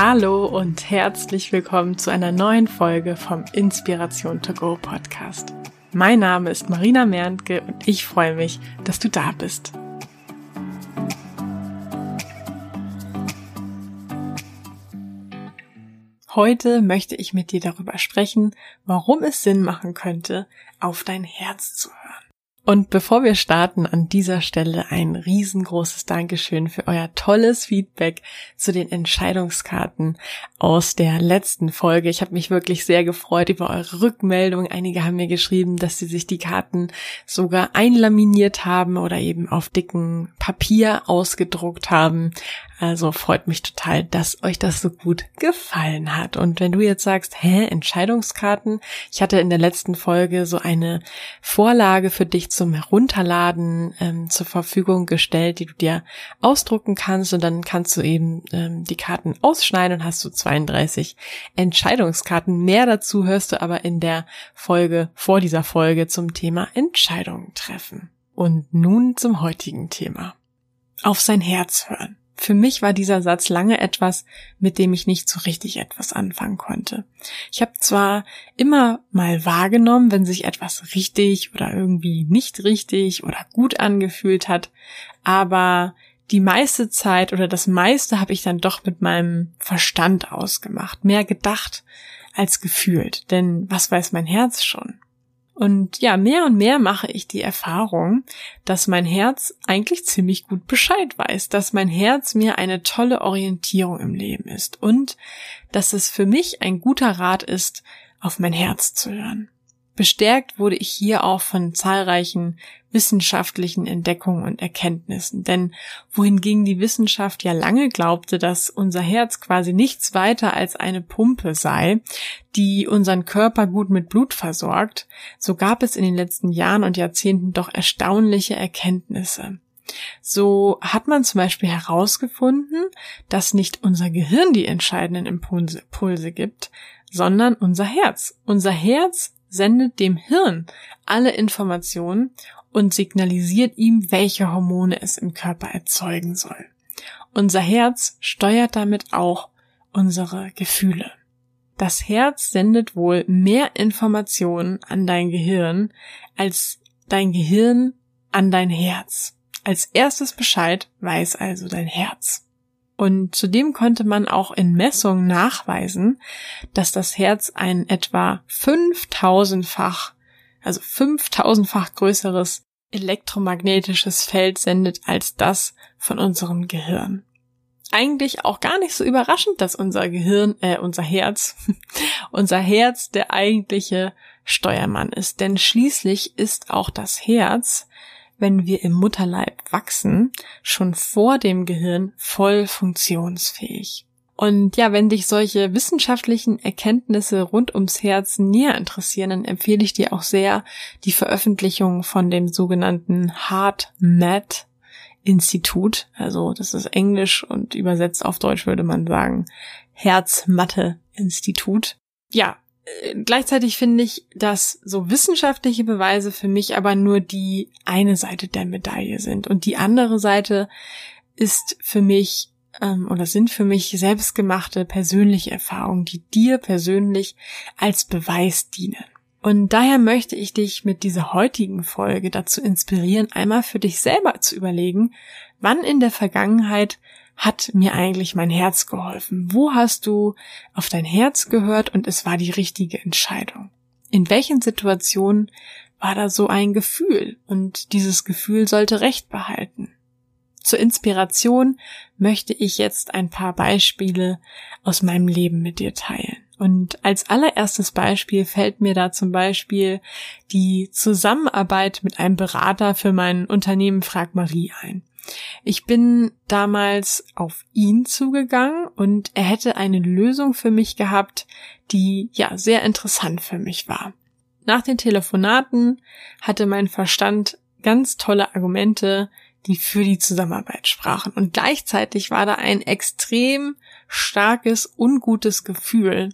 Hallo und herzlich willkommen zu einer neuen Folge vom Inspiration to Go Podcast. Mein Name ist Marina Merntke und ich freue mich, dass du da bist. Heute möchte ich mit dir darüber sprechen, warum es Sinn machen könnte, auf dein Herz zu hören. Und bevor wir starten, an dieser Stelle ein riesengroßes Dankeschön für euer tolles Feedback zu den Entscheidungskarten aus der letzten Folge. Ich habe mich wirklich sehr gefreut über eure Rückmeldung. Einige haben mir geschrieben, dass sie sich die Karten sogar einlaminiert haben oder eben auf dicken Papier ausgedruckt haben. Also freut mich total, dass euch das so gut gefallen hat. Und wenn du jetzt sagst, hä, Entscheidungskarten? Ich hatte in der letzten Folge so eine Vorlage für dich zum Herunterladen ähm, zur Verfügung gestellt, die du dir ausdrucken kannst und dann kannst du eben ähm, die Karten ausschneiden und hast du 32 Entscheidungskarten. Mehr dazu hörst du aber in der Folge vor dieser Folge zum Thema Entscheidungen treffen. Und nun zum heutigen Thema. Auf sein Herz hören. Für mich war dieser Satz lange etwas, mit dem ich nicht so richtig etwas anfangen konnte. Ich habe zwar immer mal wahrgenommen, wenn sich etwas richtig oder irgendwie nicht richtig oder gut angefühlt hat, aber die meiste Zeit oder das meiste habe ich dann doch mit meinem Verstand ausgemacht, mehr gedacht als gefühlt, denn was weiß mein Herz schon? Und ja, mehr und mehr mache ich die Erfahrung, dass mein Herz eigentlich ziemlich gut Bescheid weiß, dass mein Herz mir eine tolle Orientierung im Leben ist und dass es für mich ein guter Rat ist, auf mein Herz zu hören. Bestärkt wurde ich hier auch von zahlreichen wissenschaftlichen Entdeckungen und Erkenntnissen. Denn wohingegen die Wissenschaft ja lange glaubte, dass unser Herz quasi nichts weiter als eine Pumpe sei, die unseren Körper gut mit Blut versorgt, so gab es in den letzten Jahren und Jahrzehnten doch erstaunliche Erkenntnisse. So hat man zum Beispiel herausgefunden, dass nicht unser Gehirn die entscheidenden Impulse, gibt, sondern unser Herz. Unser Herz sendet dem Hirn alle Informationen und signalisiert ihm, welche Hormone es im Körper erzeugen soll. Unser Herz steuert damit auch unsere Gefühle. Das Herz sendet wohl mehr Informationen an dein Gehirn als dein Gehirn an dein Herz. Als erstes Bescheid weiß also dein Herz. Und zudem konnte man auch in Messungen nachweisen, dass das Herz ein etwa 5000-fach, also 5000-fach größeres elektromagnetisches Feld sendet als das von unserem Gehirn. Eigentlich auch gar nicht so überraschend, dass unser Gehirn, äh, unser Herz, unser Herz der eigentliche Steuermann ist. Denn schließlich ist auch das Herz wenn wir im Mutterleib wachsen, schon vor dem Gehirn voll funktionsfähig. Und ja, wenn dich solche wissenschaftlichen Erkenntnisse rund ums Herz näher interessieren, dann empfehle ich dir auch sehr die Veröffentlichung von dem sogenannten Heart Math Institut. Also das ist Englisch und übersetzt auf Deutsch würde man sagen Herzmatte Institut. Ja, gleichzeitig finde ich, dass so wissenschaftliche Beweise für mich aber nur die eine Seite der Medaille sind. Und die andere Seite ist für mich ähm, oder sind für mich selbstgemachte persönliche Erfahrungen, die dir persönlich als Beweis dienen. Und daher möchte ich dich mit dieser heutigen Folge dazu inspirieren, einmal für dich selber zu überlegen, wann in der Vergangenheit hat mir eigentlich mein Herz geholfen? Wo hast du auf dein Herz gehört und es war die richtige Entscheidung? In welchen Situationen war da so ein Gefühl und dieses Gefühl sollte Recht behalten? Zur Inspiration möchte ich jetzt ein paar Beispiele aus meinem Leben mit dir teilen. Und als allererstes Beispiel fällt mir da zum Beispiel die Zusammenarbeit mit einem Berater für mein Unternehmen Frag Marie ein. Ich bin damals auf ihn zugegangen und er hätte eine Lösung für mich gehabt, die ja sehr interessant für mich war. Nach den Telefonaten hatte mein Verstand ganz tolle Argumente, die für die Zusammenarbeit sprachen. Und gleichzeitig war da ein extrem starkes, ungutes Gefühl,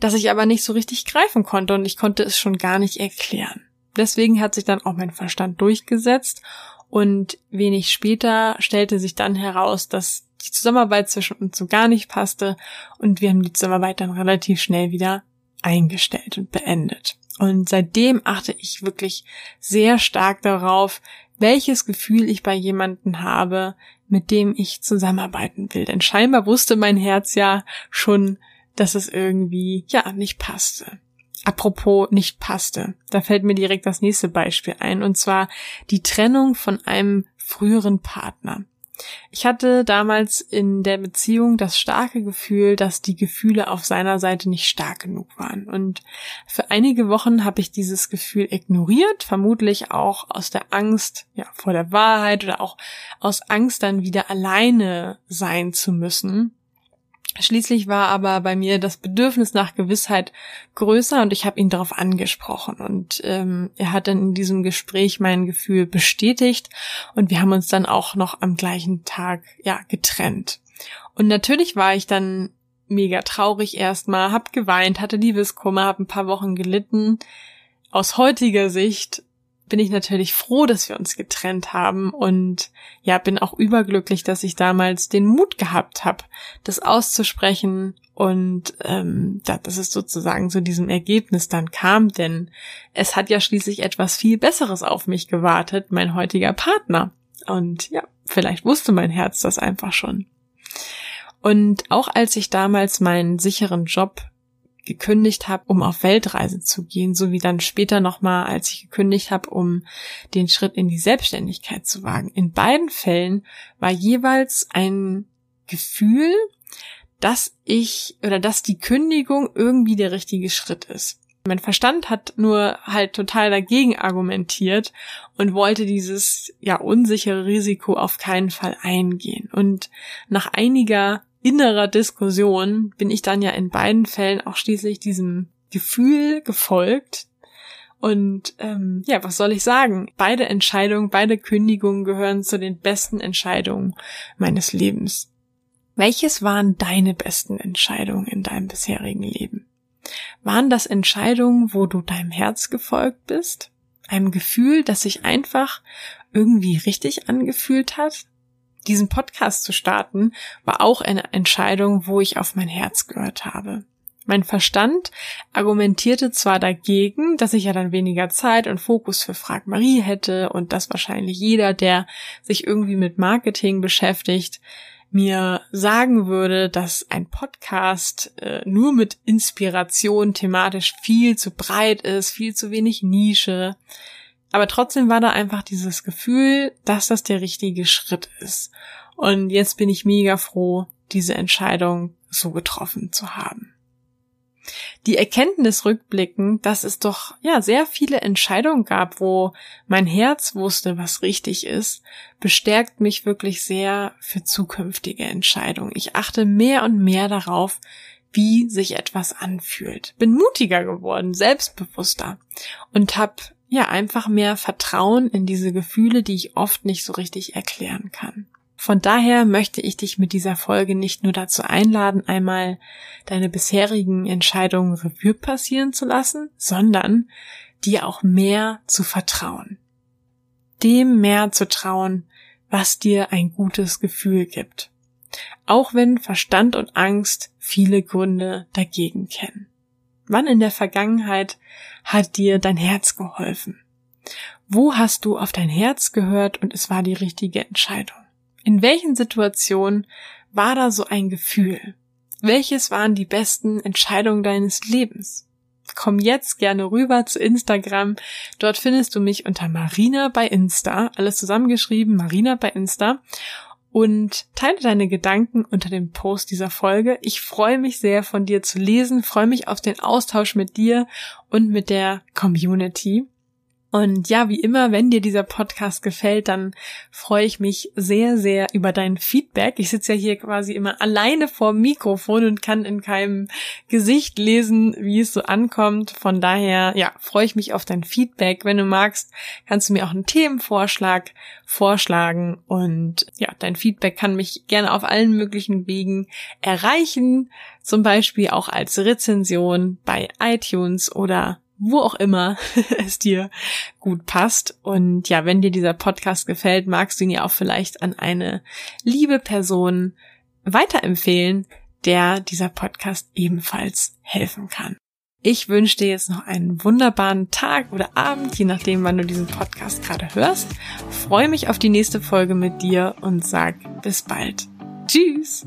das ich aber nicht so richtig greifen konnte und ich konnte es schon gar nicht erklären. Deswegen hat sich dann auch mein Verstand durchgesetzt und wenig später stellte sich dann heraus, dass die Zusammenarbeit zwischen uns so gar nicht passte und wir haben die Zusammenarbeit dann relativ schnell wieder eingestellt und beendet. Und seitdem achte ich wirklich sehr stark darauf, welches Gefühl ich bei jemanden habe, mit dem ich zusammenarbeiten will. Denn scheinbar wusste mein Herz ja schon, dass es irgendwie, ja, nicht passte. Apropos nicht passte. Da fällt mir direkt das nächste Beispiel ein, und zwar die Trennung von einem früheren Partner. Ich hatte damals in der Beziehung das starke Gefühl, dass die Gefühle auf seiner Seite nicht stark genug waren. Und für einige Wochen habe ich dieses Gefühl ignoriert, vermutlich auch aus der Angst ja, vor der Wahrheit oder auch aus Angst dann wieder alleine sein zu müssen. Schließlich war aber bei mir das Bedürfnis nach Gewissheit größer und ich habe ihn darauf angesprochen und ähm, er hat dann in diesem Gespräch mein Gefühl bestätigt und wir haben uns dann auch noch am gleichen Tag ja getrennt. Und natürlich war ich dann mega traurig erstmal, hab geweint, hatte Liebeskummer, hab ein paar Wochen gelitten. Aus heutiger Sicht bin ich natürlich froh, dass wir uns getrennt haben und ja, bin auch überglücklich, dass ich damals den Mut gehabt habe, das auszusprechen und ähm, dass es sozusagen zu diesem Ergebnis dann kam, denn es hat ja schließlich etwas viel Besseres auf mich gewartet, mein heutiger Partner. Und ja, vielleicht wusste mein Herz das einfach schon. Und auch als ich damals meinen sicheren Job gekündigt habe, um auf Weltreise zu gehen, so wie dann später nochmal, als ich gekündigt habe, um den Schritt in die Selbstständigkeit zu wagen. In beiden Fällen war jeweils ein Gefühl, dass ich oder dass die Kündigung irgendwie der richtige Schritt ist. Mein Verstand hat nur halt total dagegen argumentiert und wollte dieses ja unsichere Risiko auf keinen Fall eingehen. Und nach einiger innerer Diskussion bin ich dann ja in beiden Fällen auch schließlich diesem Gefühl gefolgt. Und ähm, ja, was soll ich sagen? Beide Entscheidungen, beide Kündigungen gehören zu den besten Entscheidungen meines Lebens. Welches waren deine besten Entscheidungen in deinem bisherigen Leben? Waren das Entscheidungen, wo du deinem Herz gefolgt bist? Einem Gefühl, das sich einfach irgendwie richtig angefühlt hat? Diesen Podcast zu starten, war auch eine Entscheidung, wo ich auf mein Herz gehört habe. Mein Verstand argumentierte zwar dagegen, dass ich ja dann weniger Zeit und Fokus für Frag Marie hätte und dass wahrscheinlich jeder, der sich irgendwie mit Marketing beschäftigt, mir sagen würde, dass ein Podcast äh, nur mit Inspiration thematisch viel zu breit ist, viel zu wenig Nische. Aber trotzdem war da einfach dieses Gefühl, dass das der richtige Schritt ist. Und jetzt bin ich mega froh, diese Entscheidung so getroffen zu haben. Die Erkenntnis rückblickend, dass es doch ja sehr viele Entscheidungen gab, wo mein Herz wusste, was richtig ist, bestärkt mich wirklich sehr für zukünftige Entscheidungen. Ich achte mehr und mehr darauf, wie sich etwas anfühlt. Bin mutiger geworden, selbstbewusster und habe ja einfach mehr Vertrauen in diese Gefühle, die ich oft nicht so richtig erklären kann. Von daher möchte ich dich mit dieser Folge nicht nur dazu einladen, einmal deine bisherigen Entscheidungen Revue passieren zu lassen, sondern dir auch mehr zu vertrauen. Dem mehr zu trauen, was dir ein gutes Gefühl gibt. Auch wenn Verstand und Angst viele Gründe dagegen kennen. Wann in der Vergangenheit hat dir dein Herz geholfen? Wo hast du auf dein Herz gehört und es war die richtige Entscheidung? In welchen Situationen war da so ein Gefühl? Welches waren die besten Entscheidungen deines Lebens? Komm jetzt gerne rüber zu Instagram. Dort findest du mich unter Marina bei Insta. Alles zusammengeschrieben, Marina bei Insta und teile deine Gedanken unter dem Post dieser Folge. Ich freue mich sehr von dir zu lesen, freue mich auf den Austausch mit dir und mit der Community. Und ja, wie immer, wenn dir dieser Podcast gefällt, dann freue ich mich sehr, sehr über dein Feedback. Ich sitze ja hier quasi immer alleine vor Mikrofon und kann in keinem Gesicht lesen, wie es so ankommt. Von daher, ja, freue ich mich auf dein Feedback. Wenn du magst, kannst du mir auch einen Themenvorschlag vorschlagen. Und ja, dein Feedback kann mich gerne auf allen möglichen Wegen erreichen. Zum Beispiel auch als Rezension bei iTunes oder wo auch immer es dir gut passt. Und ja, wenn dir dieser Podcast gefällt, magst du ihn ja auch vielleicht an eine liebe Person weiterempfehlen, der dieser Podcast ebenfalls helfen kann. Ich wünsche dir jetzt noch einen wunderbaren Tag oder Abend, je nachdem, wann du diesen Podcast gerade hörst. Freue mich auf die nächste Folge mit dir und sag bis bald. Tschüss!